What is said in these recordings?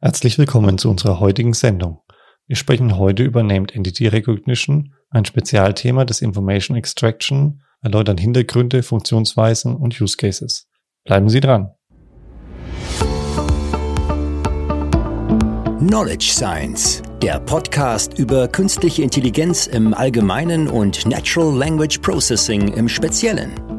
Herzlich willkommen zu unserer heutigen Sendung. Wir sprechen heute über Named Entity Recognition, ein Spezialthema des Information Extraction, erläutern Hintergründe, Funktionsweisen und Use Cases. Bleiben Sie dran. Knowledge Science, der Podcast über künstliche Intelligenz im Allgemeinen und Natural Language Processing im Speziellen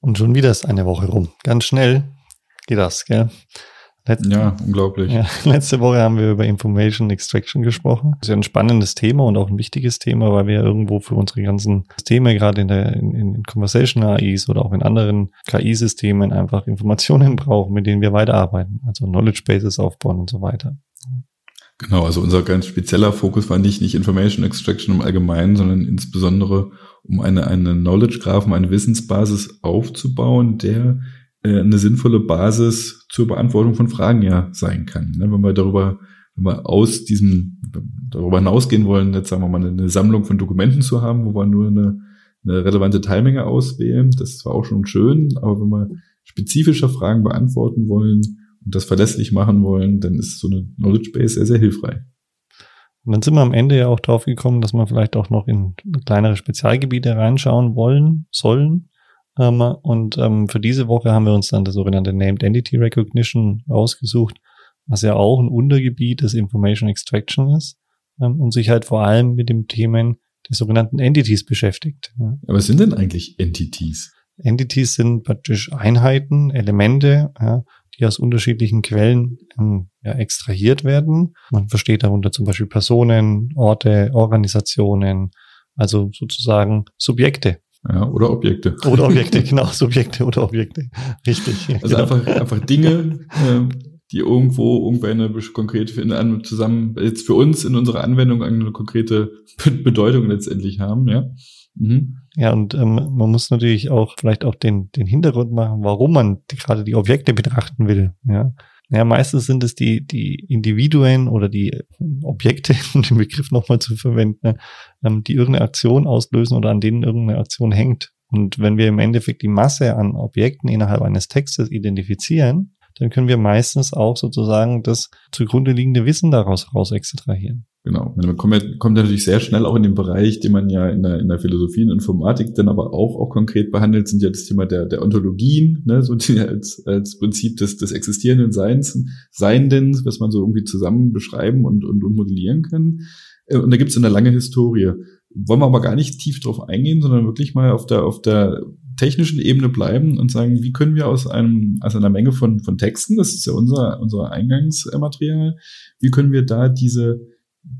Und schon wieder ist eine Woche rum. Ganz schnell geht das, gell? Letzte, ja, unglaublich. Ja, letzte Woche haben wir über Information Extraction gesprochen. Das ist ja ein spannendes Thema und auch ein wichtiges Thema, weil wir ja irgendwo für unsere ganzen Systeme, gerade in der in, in Conversation AIs oder auch in anderen KI-Systemen einfach Informationen brauchen, mit denen wir weiterarbeiten. Also Knowledge Bases aufbauen und so weiter. Genau, also unser ganz spezieller Fokus war nicht, nicht Information Extraction im Allgemeinen, sondern insbesondere um eine, eine Knowledge Graph, eine Wissensbasis aufzubauen, der äh, eine sinnvolle Basis zur Beantwortung von Fragen ja sein kann. Ne? Wenn wir darüber, wenn wir aus diesem, darüber hinausgehen wollen, jetzt sagen wir mal eine Sammlung von Dokumenten zu haben, wo wir nur eine, eine relevante Teilmenge auswählen, das ist zwar auch schon schön, aber wenn wir spezifischer Fragen beantworten wollen, und das verlässlich machen wollen, dann ist so eine Knowledge Base sehr, sehr hilfreich. Und dann sind wir am Ende ja auch drauf gekommen, dass wir vielleicht auch noch in kleinere Spezialgebiete reinschauen wollen, sollen. Ähm, und ähm, für diese Woche haben wir uns dann das sogenannte Named Entity Recognition ausgesucht, was ja auch ein Untergebiet des Information Extraction ist ähm, und sich halt vor allem mit dem Themen des sogenannten Entities beschäftigt. Aber was sind denn eigentlich Entities? Entities sind praktisch Einheiten, Elemente, ja, die aus unterschiedlichen Quellen ähm, ja, extrahiert werden. Man versteht darunter zum Beispiel Personen, Orte, Organisationen, also sozusagen Subjekte. Ja, oder Objekte. Oder Objekte, genau, Subjekte oder Objekte. Richtig. Also genau. einfach, einfach Dinge, äh, die irgendwo irgendeine konkrete in zusammen jetzt für uns in unserer Anwendung eine konkrete Bedeutung letztendlich haben, ja. Mhm. Ja, und ähm, man muss natürlich auch vielleicht auch den, den Hintergrund machen, warum man die, gerade die Objekte betrachten will. Ja. Ja, meistens sind es die, die Individuen oder die Objekte, um den Begriff nochmal zu verwenden, ähm, die irgendeine Aktion auslösen oder an denen irgendeine Aktion hängt. Und wenn wir im Endeffekt die Masse an Objekten innerhalb eines Textes identifizieren, dann können wir meistens auch sozusagen das zugrunde liegende Wissen daraus raus extrahieren. Genau. Man kommt, kommt natürlich sehr schnell auch in den Bereich, den man ja in der, in der Philosophie und Informatik dann aber auch, auch konkret behandelt, sind ja das Thema der, der Ontologien, ne, so die als, als Prinzip des, des existierenden Seins, Seienden, was man so irgendwie zusammen beschreiben und, und, und modellieren kann. Äh, und da gibt es eine lange Historie. Wollen wir aber gar nicht tief drauf eingehen, sondern wirklich mal auf der, auf der technischen Ebene bleiben und sagen, wie können wir aus einem, aus einer Menge von, von Texten, das ist ja unser, unser Eingangsmaterial, wie können wir da diese,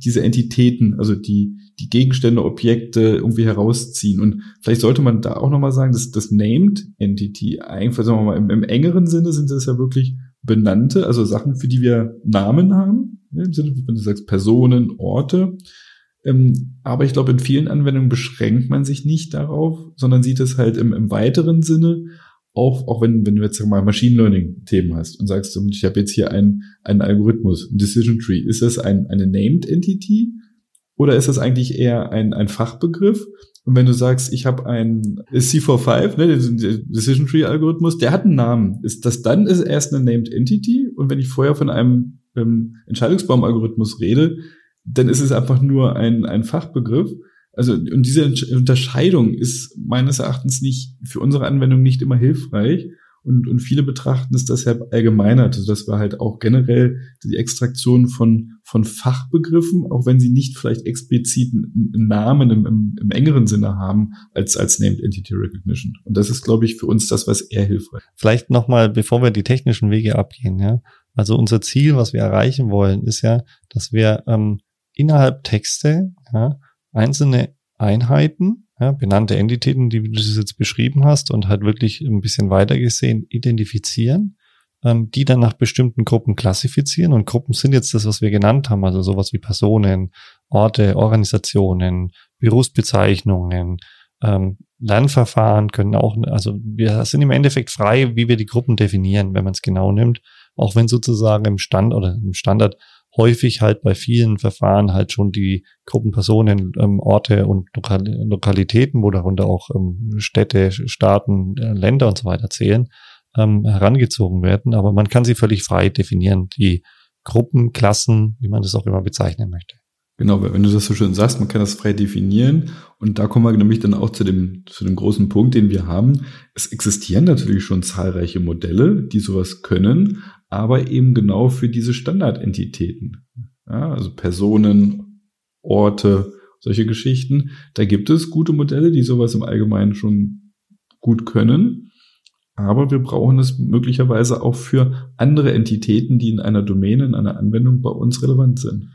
diese Entitäten, also die, die Gegenstände, Objekte irgendwie herausziehen. Und vielleicht sollte man da auch nochmal sagen, dass das Named Entity, einfach sagen wir mal, im, im engeren Sinne sind das ja wirklich benannte, also Sachen, für die wir Namen haben, im Sinne, wenn du sagst Personen, Orte. Ähm, aber ich glaube, in vielen Anwendungen beschränkt man sich nicht darauf, sondern sieht es halt im, im weiteren Sinne auch, auch wenn, wenn du jetzt mal Machine Learning Themen hast und sagst, ich habe jetzt hier einen, einen Algorithmus, ein Decision Tree, ist das ein, eine Named Entity oder ist das eigentlich eher ein, ein Fachbegriff? Und wenn du sagst, ich habe ein C45, ne, den Decision Tree Algorithmus, der hat einen Namen, ist das dann ist erst eine Named Entity? Und wenn ich vorher von einem ähm, Entscheidungsbaum Algorithmus rede, dann ist es einfach nur ein, ein Fachbegriff. Also, und diese Unterscheidung ist meines Erachtens nicht, für unsere Anwendung nicht immer hilfreich. Und, und viele betrachten es deshalb allgemeinert, also dass wir halt auch generell die Extraktion von, von Fachbegriffen, auch wenn sie nicht vielleicht explizit einen Namen im, im, im engeren Sinne haben, als, als Named Entity Recognition. Und das ist, glaube ich, für uns das, was eher hilfreich. Vielleicht nochmal, bevor wir die technischen Wege abgehen, ja. Also unser Ziel, was wir erreichen wollen, ist ja, dass wir ähm, innerhalb Texte ja, einzelne Einheiten, ja, benannte Entitäten, die du das jetzt beschrieben hast und halt wirklich ein bisschen weiter gesehen identifizieren ähm, die dann nach bestimmten Gruppen klassifizieren. Und Gruppen sind jetzt das, was wir genannt haben, also sowas wie Personen, Orte, Organisationen, Berufsbezeichnungen, ähm, Lernverfahren können auch, also wir sind im Endeffekt frei, wie wir die Gruppen definieren, wenn man es genau nimmt, auch wenn sozusagen im Stand oder im Standard häufig halt bei vielen Verfahren halt schon die Gruppen Personen, ähm, Orte und Lokal Lokalitäten, wo darunter auch ähm, Städte, Staaten, äh, Länder und so weiter zählen, ähm, herangezogen werden. Aber man kann sie völlig frei definieren, die Gruppen, Klassen, wie man das auch immer bezeichnen möchte. Genau, wenn du das so schön sagst, man kann das frei definieren. Und da kommen wir nämlich dann auch zu dem, zu dem großen Punkt, den wir haben. Es existieren natürlich schon zahlreiche Modelle, die sowas können, aber eben genau für diese Standardentitäten. Ja, also Personen, Orte, solche Geschichten. Da gibt es gute Modelle, die sowas im Allgemeinen schon gut können. Aber wir brauchen es möglicherweise auch für andere Entitäten, die in einer Domäne, in einer Anwendung bei uns relevant sind.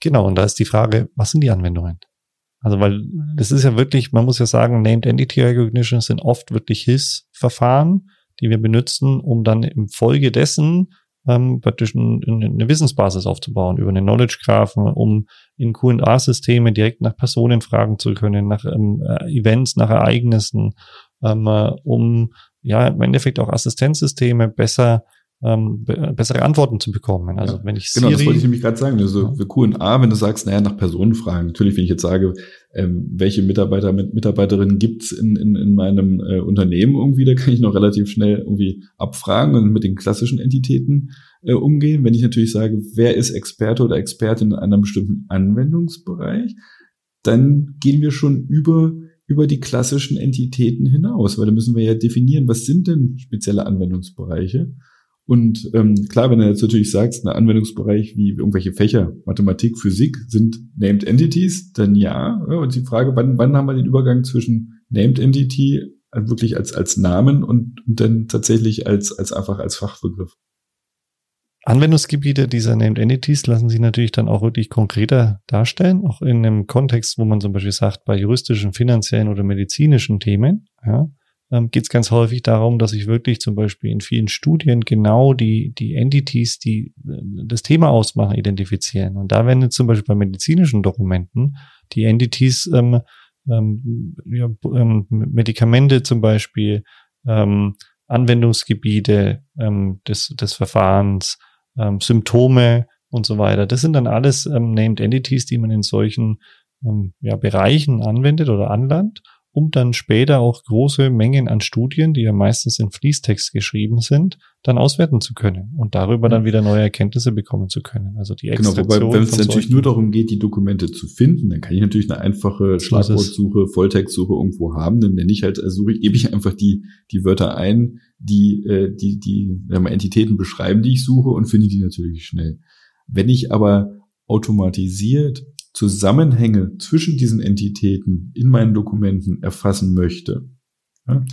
Genau, und da ist die Frage, was sind die Anwendungen? Also, weil das ist ja wirklich, man muss ja sagen, Named Entity Recognition sind oft wirklich Hilfsverfahren, die wir benutzen, um dann im Folge dessen ähm, praktisch ein, eine Wissensbasis aufzubauen über eine Knowledge Graph, um in Q&A-Systeme direkt nach Personen fragen zu können, nach ähm, äh, Events, nach Ereignissen, ähm, äh, um ja im Endeffekt auch Assistenzsysteme besser ähm, bessere Antworten zu bekommen. Also ja, wenn ich Siri, genau, das wollte ich nämlich gerade sagen. Also ja. Q&A, wenn du sagst, naja, nach Personen fragen. Natürlich, wenn ich jetzt sage, ähm, welche Mitarbeiter mit Mitarbeiterinnen gibt's in, in, in meinem äh, Unternehmen irgendwie, da kann ich noch relativ schnell irgendwie abfragen und mit den klassischen Entitäten äh, umgehen. Wenn ich natürlich sage, wer ist Experte oder Expertin in einem bestimmten Anwendungsbereich, dann gehen wir schon über über die klassischen Entitäten hinaus, weil da müssen wir ja definieren, was sind denn spezielle Anwendungsbereiche und ähm, klar, wenn du jetzt natürlich sagst, ein Anwendungsbereich wie irgendwelche Fächer, Mathematik, Physik sind Named Entities, dann ja. und die Frage, wann, wann haben wir den Übergang zwischen Named Entity wirklich als, als Namen und, und dann tatsächlich als, als einfach als Fachbegriff? Anwendungsgebiete dieser Named Entities lassen sich natürlich dann auch wirklich konkreter darstellen, auch in einem Kontext, wo man zum Beispiel sagt, bei juristischen, finanziellen oder medizinischen Themen. Ja, ähm, geht es ganz häufig darum, dass ich wirklich zum Beispiel in vielen Studien genau die, die Entities, die äh, das Thema ausmachen, identifizieren. Und da werden jetzt zum Beispiel bei medizinischen Dokumenten die Entities, ähm, ähm, ja, ähm, Medikamente zum Beispiel, ähm, Anwendungsgebiete ähm, des, des Verfahrens, ähm, Symptome und so weiter. Das sind dann alles ähm, Named Entities, die man in solchen ähm, ja, Bereichen anwendet oder anlandt um dann später auch große Mengen an Studien, die ja meistens in Fließtext geschrieben sind, dann auswerten zu können und darüber dann wieder neue Erkenntnisse bekommen zu können. Also die Extraktion Genau, wobei, wenn es natürlich nur darum geht, die Dokumente zu finden, dann kann ich natürlich eine einfache Schlagwortsuche, Volltextsuche irgendwo haben, dann nenne ich halt, also suche ich, gebe ich einfach die, die Wörter ein, die, äh, die, die mal Entitäten beschreiben, die ich suche und finde die natürlich schnell. Wenn ich aber automatisiert Zusammenhänge zwischen diesen Entitäten in meinen Dokumenten erfassen möchte, ja,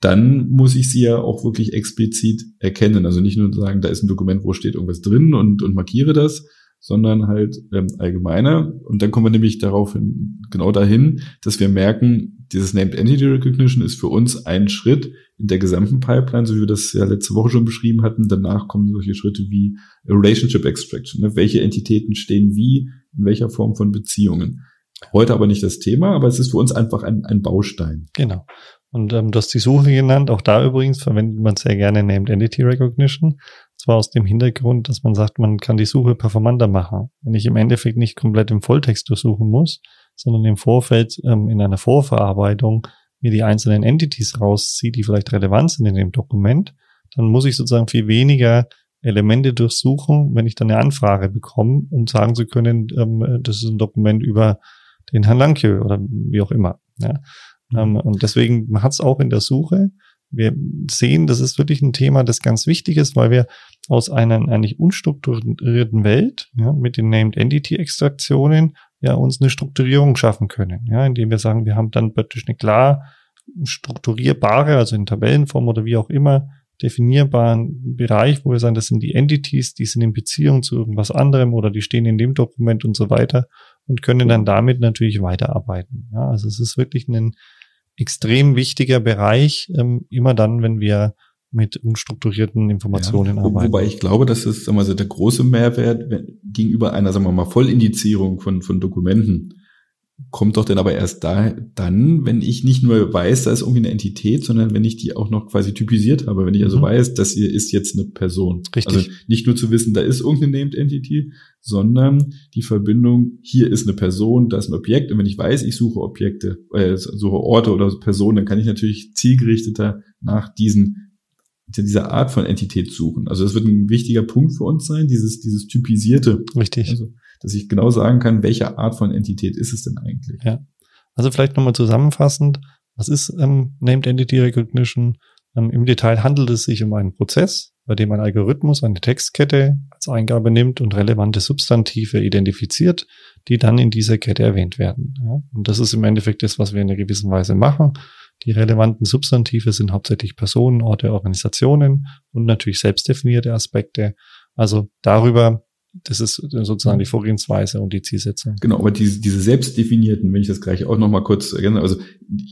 dann muss ich sie ja auch wirklich explizit erkennen. Also nicht nur sagen, da ist ein Dokument, wo steht irgendwas drin und, und markiere das, sondern halt ähm, allgemeiner. Und dann kommen wir nämlich darauf hin, genau dahin, dass wir merken, dieses Named Entity Recognition ist für uns ein Schritt in der gesamten Pipeline, so wie wir das ja letzte Woche schon beschrieben hatten. Danach kommen solche Schritte wie Relationship Extraction. Ne? Welche Entitäten stehen wie, in welcher Form von Beziehungen. Heute aber nicht das Thema, aber es ist für uns einfach ein, ein Baustein. Genau. Und ähm, du hast die Suche genannt. Auch da übrigens verwendet man sehr gerne Named Entity Recognition. Zwar aus dem Hintergrund, dass man sagt, man kann die Suche performanter machen. Wenn ich im Endeffekt nicht komplett im Volltext durchsuchen muss, sondern im Vorfeld ähm, in einer Vorverarbeitung mir die einzelnen Entities rausziehe, die vielleicht relevant sind in dem Dokument, dann muss ich sozusagen viel weniger Elemente durchsuchen, wenn ich dann eine Anfrage bekomme, um sagen zu können, ähm, das ist ein Dokument über den Herrn Lankjö oder wie auch immer. Ja. Ähm, und deswegen hat es auch in der Suche wir sehen, das ist wirklich ein Thema, das ganz wichtig ist, weil wir aus einer eigentlich unstrukturierten Welt ja, mit den Named Entity Extraktionen ja uns eine Strukturierung schaffen können, ja, indem wir sagen, wir haben dann praktisch eine klar strukturierbare, also in Tabellenform oder wie auch immer, definierbaren Bereich, wo wir sagen, das sind die Entities, die sind in Beziehung zu irgendwas anderem oder die stehen in dem Dokument und so weiter und können dann damit natürlich weiterarbeiten. Ja, also es ist wirklich ein extrem wichtiger Bereich, ähm, immer dann, wenn wir mit unstrukturierten Informationen ja, arbeiten. Wobei ich glaube, sagen wir mal, der große Mehrwert gegenüber einer, sagen wir mal, Vollindizierung von, von Dokumenten kommt doch dann aber erst da, dann, wenn ich nicht nur weiß, da ist irgendwie eine Entität, sondern wenn ich die auch noch quasi typisiert habe, wenn ich also mhm. weiß, das hier ist jetzt eine Person. Richtig. Also nicht nur zu wissen, da ist irgendeine Named Entity, sondern die Verbindung, hier ist eine Person, da ist ein Objekt und wenn ich weiß, ich suche Objekte, äh, suche Orte oder Personen, dann kann ich natürlich zielgerichteter nach diesen dieser Art von Entität suchen. Also das wird ein wichtiger Punkt für uns sein, dieses, dieses typisierte. Richtig. Also, dass ich genau sagen kann, welche Art von Entität ist es denn eigentlich. Ja. Also vielleicht nochmal zusammenfassend, was ist ähm, Named Entity Recognition? Ähm, Im Detail handelt es sich um einen Prozess, bei dem ein Algorithmus eine Textkette als Eingabe nimmt und relevante Substantive identifiziert, die dann in dieser Kette erwähnt werden. Ja? Und das ist im Endeffekt das, was wir in einer gewissen Weise machen. Die relevanten Substantive sind hauptsächlich Personen, Orte, Organisationen und natürlich selbstdefinierte Aspekte. Also darüber das ist sozusagen die Vorgehensweise und die Zielsetzung. Genau, aber diese, diese selbstdefinierten, wenn ich das gleich auch nochmal kurz ergänze, also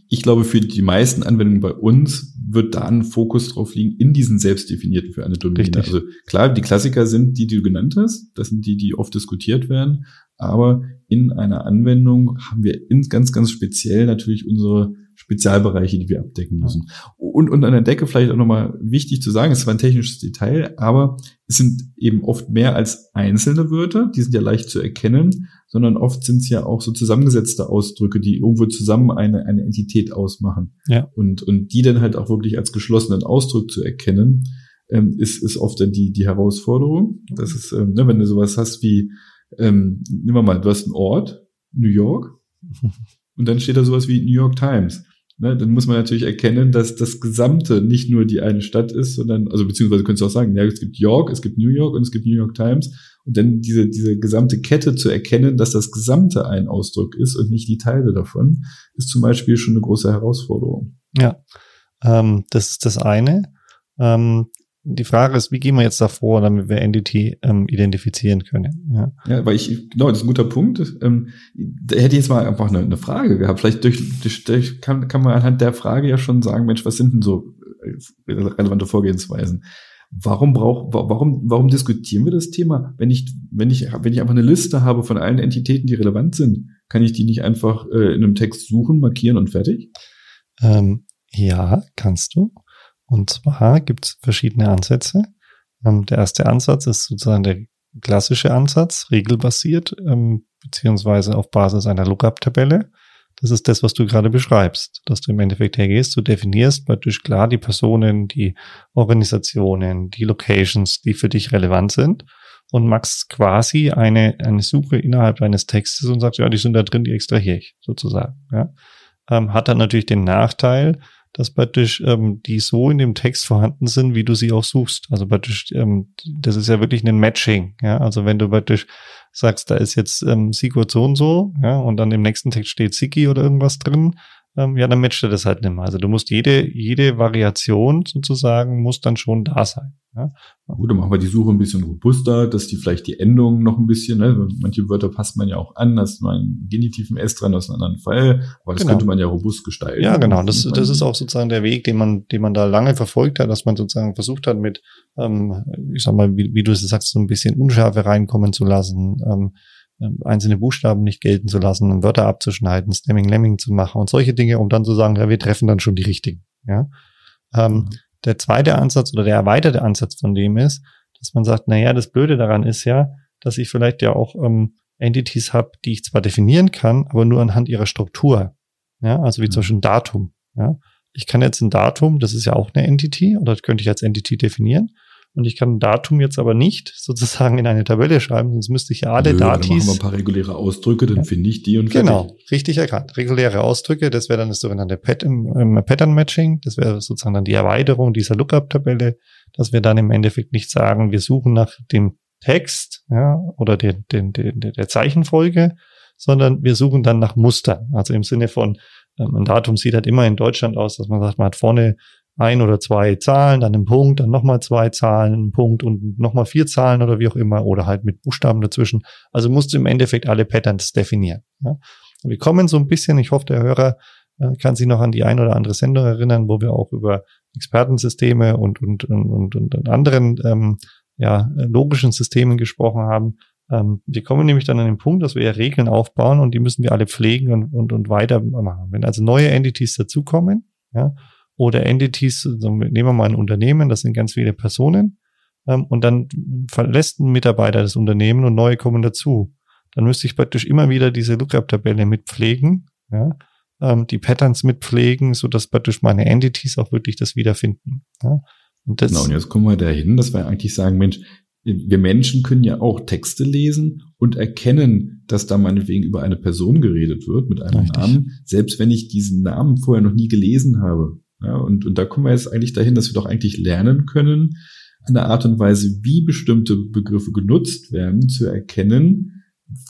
ich glaube, für die meisten Anwendungen bei uns wird da ein Fokus drauf liegen, in diesen selbstdefinierten für eine Domäne. Richtig. Also klar, die Klassiker sind die, die du genannt hast, das sind die, die oft diskutiert werden, aber in einer Anwendung haben wir in, ganz, ganz speziell natürlich unsere Spezialbereiche, die wir abdecken müssen. Und, und an der Decke vielleicht auch nochmal wichtig zu sagen, es war ein technisches Detail, aber es sind eben oft mehr als einzelne Wörter, die sind ja leicht zu erkennen, sondern oft sind es ja auch so zusammengesetzte Ausdrücke, die irgendwo zusammen eine, eine Entität ausmachen. Ja. Und, und die dann halt auch wirklich als geschlossenen Ausdruck zu erkennen, ähm, ist, ist oft dann die, die Herausforderung. Das ist, ähm, ne, wenn du sowas hast wie, ähm, nehmen wir mal, du hast einen Ort, New York, und dann steht da sowas wie New York Times. Ne, dann muss man natürlich erkennen, dass das Gesamte nicht nur die eine Stadt ist, sondern, also beziehungsweise könntest du auch sagen, ja, es gibt York, es gibt New York und es gibt New York Times. Und dann diese, diese gesamte Kette zu erkennen, dass das Gesamte ein Ausdruck ist und nicht die Teile davon, ist zum Beispiel schon eine große Herausforderung. Ja, ähm, das ist das eine. Ähm, die Frage ist, wie gehen wir jetzt davor, damit wir Entity ähm, identifizieren können? Ja. ja, weil ich, genau, das ist ein guter Punkt. Ähm, da hätte ich jetzt mal einfach eine, eine Frage gehabt. Vielleicht durch, durch, durch kann, kann man anhand der Frage ja schon sagen, Mensch, was sind denn so äh, relevante Vorgehensweisen? Warum brauch, warum, warum diskutieren wir das Thema? Wenn ich, wenn ich, wenn ich einfach eine Liste habe von allen Entitäten, die relevant sind, kann ich die nicht einfach äh, in einem Text suchen, markieren und fertig? Ähm, ja, kannst du. Und zwar gibt es verschiedene Ansätze. Ähm, der erste Ansatz ist sozusagen der klassische Ansatz, regelbasiert, ähm, beziehungsweise auf Basis einer Lookup-Tabelle. Das ist das, was du gerade beschreibst, dass du im Endeffekt hergehst, du definierst praktisch klar die Personen, die Organisationen, die Locations, die für dich relevant sind und machst quasi eine, eine Suche innerhalb deines Textes und sagst, ja, die sind da drin, die extrahiere ich sozusagen. Ja. Ähm, hat dann natürlich den Nachteil, dass praktisch ähm, die so in dem Text vorhanden sind, wie du sie auch suchst. Also praktisch, ähm, das ist ja wirklich ein Matching. Ja, also wenn du praktisch sagst, da ist jetzt ähm, Sigurd so und so, ja, und dann im nächsten Text steht Siki oder irgendwas drin, ähm, ja, dann matcht er das halt nicht mehr. Also du musst jede, jede Variation sozusagen muss dann schon da sein. Ja. Gut, dann machen wir die Suche ein bisschen robuster, dass die vielleicht die Endungen noch ein bisschen, ne, manche Wörter passt man ja auch an, da ist nur ein genitiven S dran aus einem anderen Fall, aber das genau. könnte man ja robust gestalten. Ja, genau, das, das ist auch sozusagen der Weg, den man, den man da lange verfolgt hat, dass man sozusagen versucht hat mit, ähm, ich sag mal, wie, wie du es sagst, so ein bisschen Unschärfe reinkommen zu lassen, ähm, einzelne Buchstaben nicht gelten zu lassen, Wörter abzuschneiden, Stemming Lemming zu machen und solche Dinge, um dann zu sagen, ja, wir treffen dann schon die richtigen. Ja. Ähm, mhm. Der zweite Ansatz oder der erweiterte Ansatz von dem ist, dass man sagt, naja, das Blöde daran ist ja, dass ich vielleicht ja auch ähm, Entities habe, die ich zwar definieren kann, aber nur anhand ihrer Struktur. Ja, also wie mhm. zum Beispiel ein Datum. Ja. Ich kann jetzt ein Datum, das ist ja auch eine Entity, oder das könnte ich als Entity definieren. Und ich kann ein Datum jetzt aber nicht sozusagen in eine Tabelle schreiben, sonst müsste ich ja alle Nö, Datis. Dann machen wir ein paar reguläre Ausdrücke, dann ja. finde ich die und fertig. Genau, richtig erkannt. Reguläre Ausdrücke, das wäre dann das sogenannte Pattern Matching. Das wäre sozusagen dann die Erweiterung dieser Lookup-Tabelle, dass wir dann im Endeffekt nicht sagen, wir suchen nach dem Text ja, oder den, den, den, der Zeichenfolge, sondern wir suchen dann nach Mustern. Also im Sinne von, ähm, ein Datum sieht halt immer in Deutschland aus, dass man sagt, man hat vorne ein oder zwei Zahlen, dann einen Punkt, dann nochmal zwei Zahlen, einen Punkt und nochmal vier Zahlen oder wie auch immer oder halt mit Buchstaben dazwischen. Also musst du im Endeffekt alle Patterns definieren. Ja. Wir kommen so ein bisschen, ich hoffe, der Hörer äh, kann sich noch an die ein oder andere Sendung erinnern, wo wir auch über Expertensysteme und, und, und, und, und anderen ähm, ja, logischen Systemen gesprochen haben. Ähm, wir kommen nämlich dann an den Punkt, dass wir ja Regeln aufbauen und die müssen wir alle pflegen und, und, und weitermachen. Wenn also neue Entities dazukommen, ja, oder Entities, also nehmen wir mal ein Unternehmen, das sind ganz viele Personen, ähm, und dann verlässt ein Mitarbeiter das Unternehmen und neue kommen dazu. Dann müsste ich praktisch immer wieder diese Lookup-Tabelle mitpflegen, ja, ähm, die Patterns mitpflegen, so dass praktisch meine Entities auch wirklich das wiederfinden. Ja. Und das, genau, und jetzt kommen wir dahin, dass wir eigentlich sagen, Mensch, wir Menschen können ja auch Texte lesen und erkennen, dass da meinetwegen über eine Person geredet wird mit einem Richtig. Namen, selbst wenn ich diesen Namen vorher noch nie gelesen habe. Ja, und, und da kommen wir jetzt eigentlich dahin, dass wir doch eigentlich lernen können, an der Art und Weise, wie bestimmte Begriffe genutzt werden, zu erkennen,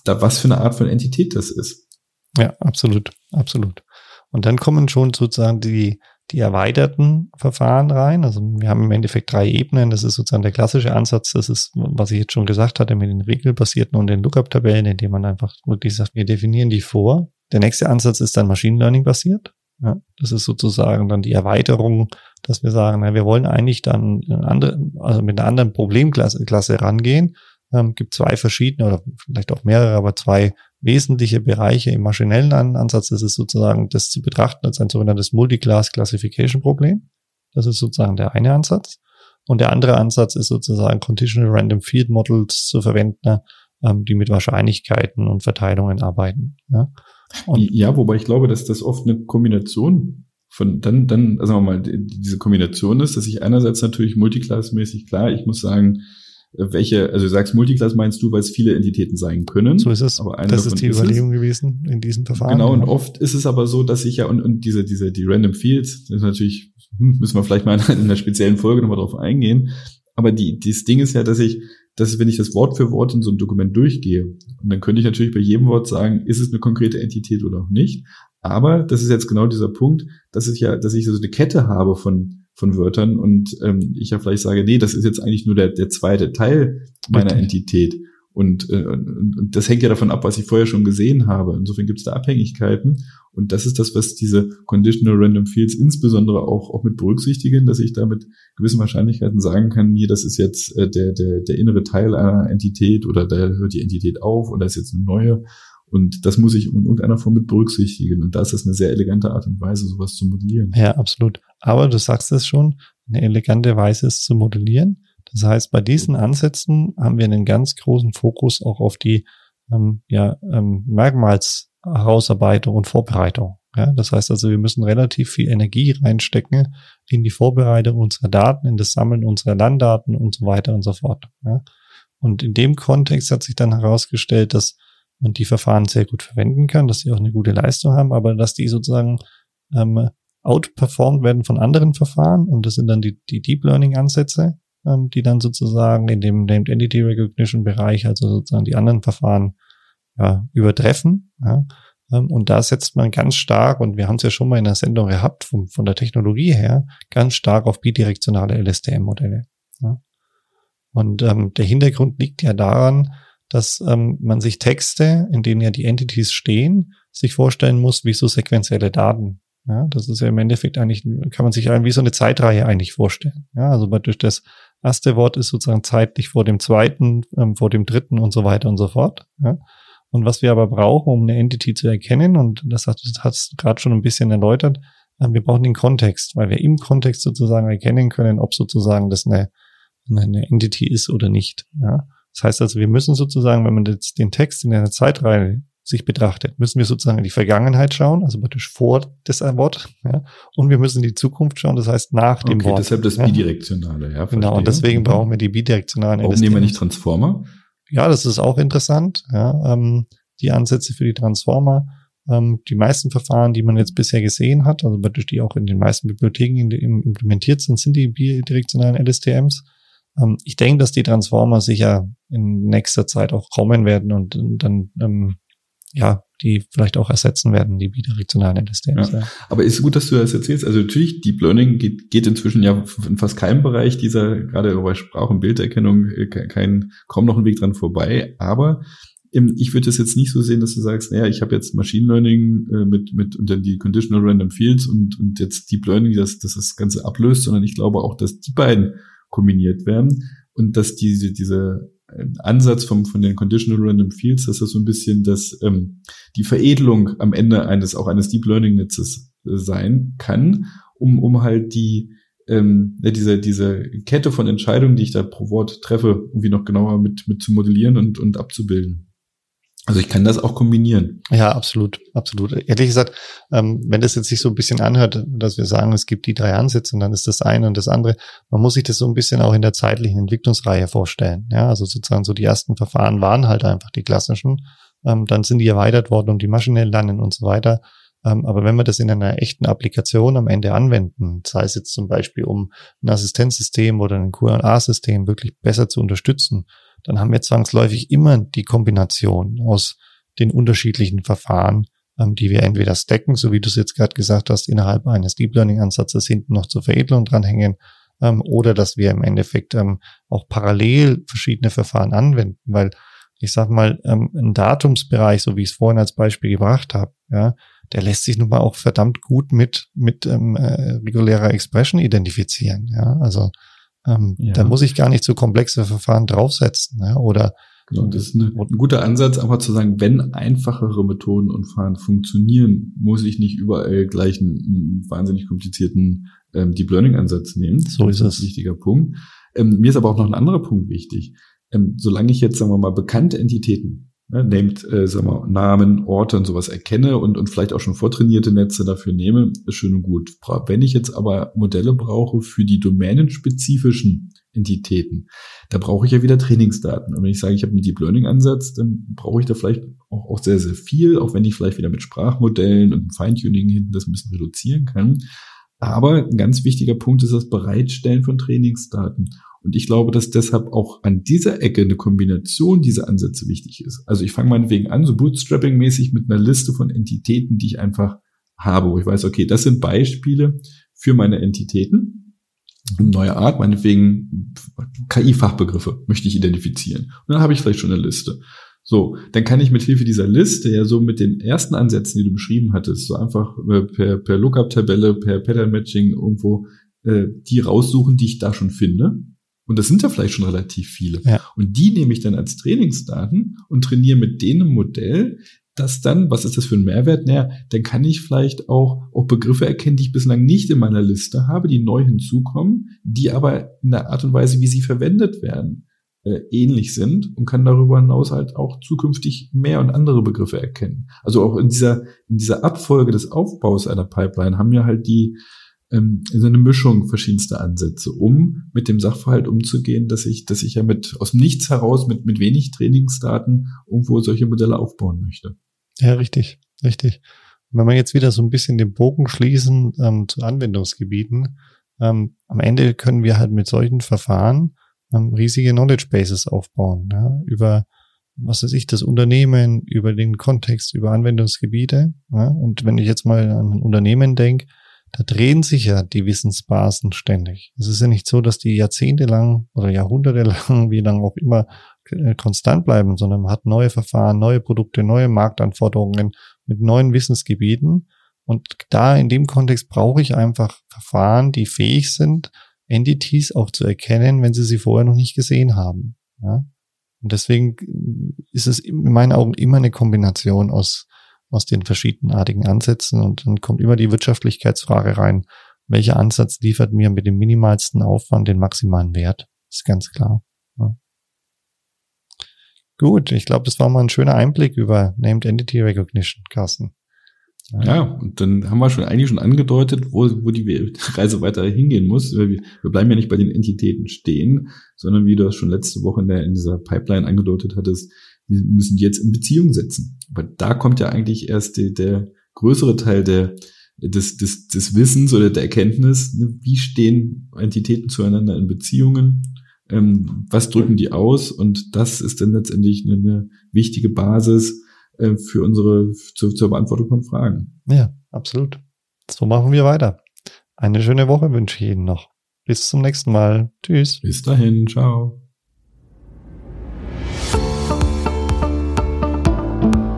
da was für eine Art von Entität das ist. Ja, absolut, absolut. Und dann kommen schon sozusagen die, die erweiterten Verfahren rein. Also wir haben im Endeffekt drei Ebenen. Das ist sozusagen der klassische Ansatz. Das ist, was ich jetzt schon gesagt hatte, mit den regelbasierten und den Lookup-Tabellen, indem man einfach wirklich sagt, wir definieren die vor. Der nächste Ansatz ist dann Machine Learning basiert. Ja, das ist sozusagen dann die Erweiterung, dass wir sagen, na, wir wollen eigentlich dann andere, also mit einer anderen Problemklasse Klasse rangehen. Ähm, gibt zwei verschiedene oder vielleicht auch mehrere, aber zwei wesentliche Bereiche im maschinellen Ansatz. Das ist sozusagen das zu betrachten als ein sogenanntes Multiclass Classification Problem. Das ist sozusagen der eine Ansatz. Und der andere Ansatz ist sozusagen Conditional Random Field Models zu verwenden, ähm, die mit Wahrscheinlichkeiten und Verteilungen arbeiten. Ja? Und ja, wobei ich glaube, dass das oft eine Kombination von dann, dann, also mal, diese Kombination ist, dass ich einerseits natürlich multiklassmäßig klar, ich muss sagen, welche, also du sagst Multiclass meinst du, weil es viele Entitäten sein können. So ist es. Aber das ist die Überlegung ist gewesen in diesem Verfahren. Genau, und oft ist es aber so, dass ich ja, und, und diese, diese, die Random Fields, das ist natürlich, hm, müssen wir vielleicht mal in einer speziellen Folge nochmal drauf eingehen. Aber die, das Ding ist ja, dass ich, dass wenn ich das Wort für Wort in so ein Dokument durchgehe, und dann könnte ich natürlich bei jedem Wort sagen, ist es eine konkrete Entität oder auch nicht. Aber das ist jetzt genau dieser Punkt, dass ich ja, dass ich so eine Kette habe von, von Wörtern und ähm, ich ja vielleicht sage, nee, das ist jetzt eigentlich nur der, der zweite Teil meiner Richtig. Entität. Und, äh, und, und das hängt ja davon ab, was ich vorher schon gesehen habe. Insofern gibt es da Abhängigkeiten. Und das ist das, was diese Conditional Random Fields insbesondere auch, auch mit berücksichtigen, dass ich da mit gewissen Wahrscheinlichkeiten sagen kann, hier, das ist jetzt äh, der, der, der innere Teil einer Entität oder da hört die Entität auf und da ist jetzt eine neue. Und das muss ich in irgendeiner Form mit berücksichtigen. Und da ist das eine sehr elegante Art und Weise, sowas zu modellieren. Ja, absolut. Aber du sagst es schon, eine elegante Weise ist zu modellieren. Das heißt, bei diesen Ansätzen haben wir einen ganz großen Fokus auch auf die ähm, ja, ähm, Merkmalsherausarbeitung und Vorbereitung. Ja, das heißt also, wir müssen relativ viel Energie reinstecken in die Vorbereitung unserer Daten, in das Sammeln unserer Landdaten und so weiter und so fort. Ja. Und in dem Kontext hat sich dann herausgestellt, dass man die Verfahren sehr gut verwenden kann, dass sie auch eine gute Leistung haben, aber dass die sozusagen ähm, outperformed werden von anderen Verfahren und das sind dann die, die Deep Learning Ansätze, ähm, die dann sozusagen in dem Named Entity Recognition Bereich, also sozusagen die anderen Verfahren ja, übertreffen. Ja. Ähm, und da setzt man ganz stark, und wir haben es ja schon mal in der Sendung gehabt, von, von der Technologie her, ganz stark auf bidirektionale LSTM-Modelle. Ja. Und ähm, der Hintergrund liegt ja daran, dass ähm, man sich Texte, in denen ja die Entities stehen, sich vorstellen muss, wie so sequenzielle Daten. Ja, das ist ja im Endeffekt eigentlich, kann man sich wie so eine Zeitreihe eigentlich vorstellen. Ja, also durch das erste Wort ist sozusagen zeitlich vor dem zweiten, ähm, vor dem dritten und so weiter und so fort. Ja. Und was wir aber brauchen, um eine Entity zu erkennen, und das hat es gerade schon ein bisschen erläutert, äh, wir brauchen den Kontext, weil wir im Kontext sozusagen erkennen können, ob sozusagen das eine, eine Entity ist oder nicht. Ja. Das heißt also, wir müssen sozusagen, wenn man jetzt den Text in einer Zeitreihe sich betrachtet, müssen wir sozusagen in die Vergangenheit schauen, also praktisch vor das Wort, ja, und wir müssen in die Zukunft schauen, das heißt nach dem okay, Wort. Deshalb das Bidirektionale, ja. Genau, und deswegen mhm. brauchen wir die bidirektionalen Warum nehmen wir nicht Transformer? Ja, das ist auch interessant, ja, ähm, die Ansätze für die Transformer. Ähm, die meisten Verfahren, die man jetzt bisher gesehen hat, also praktisch die auch in den meisten Bibliotheken in, in, implementiert sind, sind die bidirektionalen LSTMs. Ähm, ich denke, dass die Transformer sicher in nächster Zeit auch kommen werden und, und dann ähm, ja, die vielleicht auch ersetzen werden, die bidirektionalen LSTMs. Ja. Aber ist gut, dass du das erzählst. Also natürlich, Deep Learning geht, geht inzwischen ja in fast keinem Bereich dieser, gerade bei Sprach- und Bilderkennung, äh, kein, kaum noch ein Weg dran vorbei. Aber ich würde es jetzt nicht so sehen, dass du sagst, naja, ich habe jetzt Machine Learning äh, mit, mit und dann die Conditional Random Fields und, und jetzt Deep Learning, das, das das Ganze ablöst, sondern ich glaube auch, dass die beiden kombiniert werden und dass diese, diese ähm, Ansatz vom, von den Conditional Random Fields, dass das so ein bisschen das, ähm, die Veredelung am Ende eines, auch eines Deep Learning Netzes äh, sein kann, um, um halt die, ähm, diese, diese Kette von Entscheidungen, die ich da pro Wort treffe, irgendwie noch genauer mit, mit zu modellieren und, und abzubilden. Also ich kann das auch kombinieren. Ja, absolut, absolut. Ehrlich gesagt, ähm, wenn das jetzt sich so ein bisschen anhört, dass wir sagen, es gibt die drei Ansätze und dann ist das eine und das andere, man muss sich das so ein bisschen auch in der zeitlichen Entwicklungsreihe vorstellen. Ja, also sozusagen so die ersten Verfahren waren halt einfach die klassischen. Ähm, dann sind die erweitert worden um die maschinell lernen und so weiter. Ähm, aber wenn wir das in einer echten Applikation am Ende anwenden, sei es jetzt zum Beispiel um ein Assistenzsystem oder ein QA-System wirklich besser zu unterstützen, dann haben wir zwangsläufig immer die Kombination aus den unterschiedlichen Verfahren, ähm, die wir entweder stacken, so wie du es jetzt gerade gesagt hast, innerhalb eines Deep Learning Ansatzes hinten noch zur Veredelung dranhängen, ähm, oder dass wir im Endeffekt ähm, auch parallel verschiedene Verfahren anwenden, weil ich sag mal, ähm, ein Datumsbereich, so wie ich es vorhin als Beispiel gebracht habe, ja, der lässt sich nun mal auch verdammt gut mit, mit ähm, äh, regulärer Expression identifizieren. Ja, also ähm, ja. Da muss ich gar nicht so komplexe Verfahren draufsetzen. Ja, oder Genau, das ist eine, ein guter Ansatz, aber zu sagen, wenn einfachere Methoden und Verfahren funktionieren, muss ich nicht überall gleich einen, einen wahnsinnig komplizierten ähm, Deep Learning Ansatz nehmen. So ist das. Ein wichtiger Punkt. Ähm, mir ist aber auch noch ein anderer Punkt wichtig. Ähm, solange ich jetzt, sagen wir mal, bekannte Entitäten ne, nehmt, äh, sag mal, Namen, Orte und sowas erkenne und, und vielleicht auch schon vortrainierte Netze dafür nehme, ist schön und gut. Wenn ich jetzt aber Modelle brauche für die domänenspezifischen Entitäten, da brauche ich ja wieder Trainingsdaten. Und wenn ich sage, ich habe einen Deep Learning Ansatz, dann brauche ich da vielleicht auch, auch sehr, sehr viel, auch wenn ich vielleicht wieder mit Sprachmodellen und Feintuning hinten das ein bisschen reduzieren kann. Aber ein ganz wichtiger Punkt ist das Bereitstellen von Trainingsdaten. Und ich glaube, dass deshalb auch an dieser Ecke eine Kombination dieser Ansätze wichtig ist. Also ich fange meinetwegen an, so Bootstrapping-mäßig mit einer Liste von Entitäten, die ich einfach habe, wo ich weiß, okay, das sind Beispiele für meine Entitäten. Eine neue Art, meinetwegen KI-Fachbegriffe möchte ich identifizieren. Und dann habe ich vielleicht schon eine Liste. So, dann kann ich mit Hilfe dieser Liste ja so mit den ersten Ansätzen, die du beschrieben hattest, so einfach äh, per, per Lookup-Tabelle, per Pattern-Matching irgendwo äh, die raussuchen, die ich da schon finde und das sind ja vielleicht schon relativ viele. Ja. Und die nehme ich dann als Trainingsdaten und trainiere mit denen ein Modell, das dann, was ist das für ein Mehrwert? Naja, dann kann ich vielleicht auch, auch Begriffe erkennen, die ich bislang nicht in meiner Liste habe, die neu hinzukommen, die aber in der Art und Weise, wie sie verwendet werden, äh, ähnlich sind und kann darüber hinaus halt auch zukünftig mehr und andere Begriffe erkennen. Also auch in dieser, in dieser Abfolge des Aufbaus einer Pipeline haben wir halt die, ähm, so eine Mischung verschiedenster Ansätze, um mit dem Sachverhalt umzugehen, dass ich, dass ich ja mit aus dem Nichts heraus mit mit wenig Trainingsdaten irgendwo solche Modelle aufbauen möchte. Ja, richtig, richtig. wenn wir jetzt wieder so ein bisschen den Bogen schließen ähm, zu Anwendungsgebieten, ähm, am Ende können wir halt mit solchen Verfahren ähm, riesige Knowledge Bases aufbauen, ja, über was weiß ich, das Unternehmen, über den Kontext, über Anwendungsgebiete. Ja, und wenn ich jetzt mal an ein Unternehmen denke, da drehen sich ja die Wissensbasen ständig. Es ist ja nicht so, dass die jahrzehntelang oder jahrhundertelang, wie lang auch immer, äh, konstant bleiben, sondern man hat neue Verfahren, neue Produkte, neue Marktanforderungen mit neuen Wissensgebieten. Und da in dem Kontext brauche ich einfach Verfahren, die fähig sind, Entities auch zu erkennen, wenn sie sie vorher noch nicht gesehen haben. Ja? Und deswegen ist es in meinen Augen immer eine Kombination aus aus den verschiedenartigen Ansätzen und dann kommt immer die Wirtschaftlichkeitsfrage rein. Welcher Ansatz liefert mir mit dem minimalsten Aufwand den maximalen Wert? ist ganz klar. Ja. Gut, ich glaube, das war mal ein schöner Einblick über Named Entity Recognition, Carsten. Ja, und dann haben wir schon eigentlich schon angedeutet, wo, wo die Reise weiter hingehen muss. Wir, wir bleiben ja nicht bei den Entitäten stehen, sondern wie du das schon letzte Woche in, der, in dieser Pipeline angedeutet hattest, wir müssen die jetzt in Beziehung setzen. Aber da kommt ja eigentlich erst die, der größere Teil der, des, des, des Wissens oder der Erkenntnis, ne, wie stehen Entitäten zueinander in Beziehungen, ähm, was drücken die aus und das ist dann letztendlich eine, eine wichtige Basis äh, für unsere, zu, zur Beantwortung von Fragen. Ja, absolut. So machen wir weiter. Eine schöne Woche wünsche ich Ihnen noch. Bis zum nächsten Mal. Tschüss. Bis dahin. Ciao.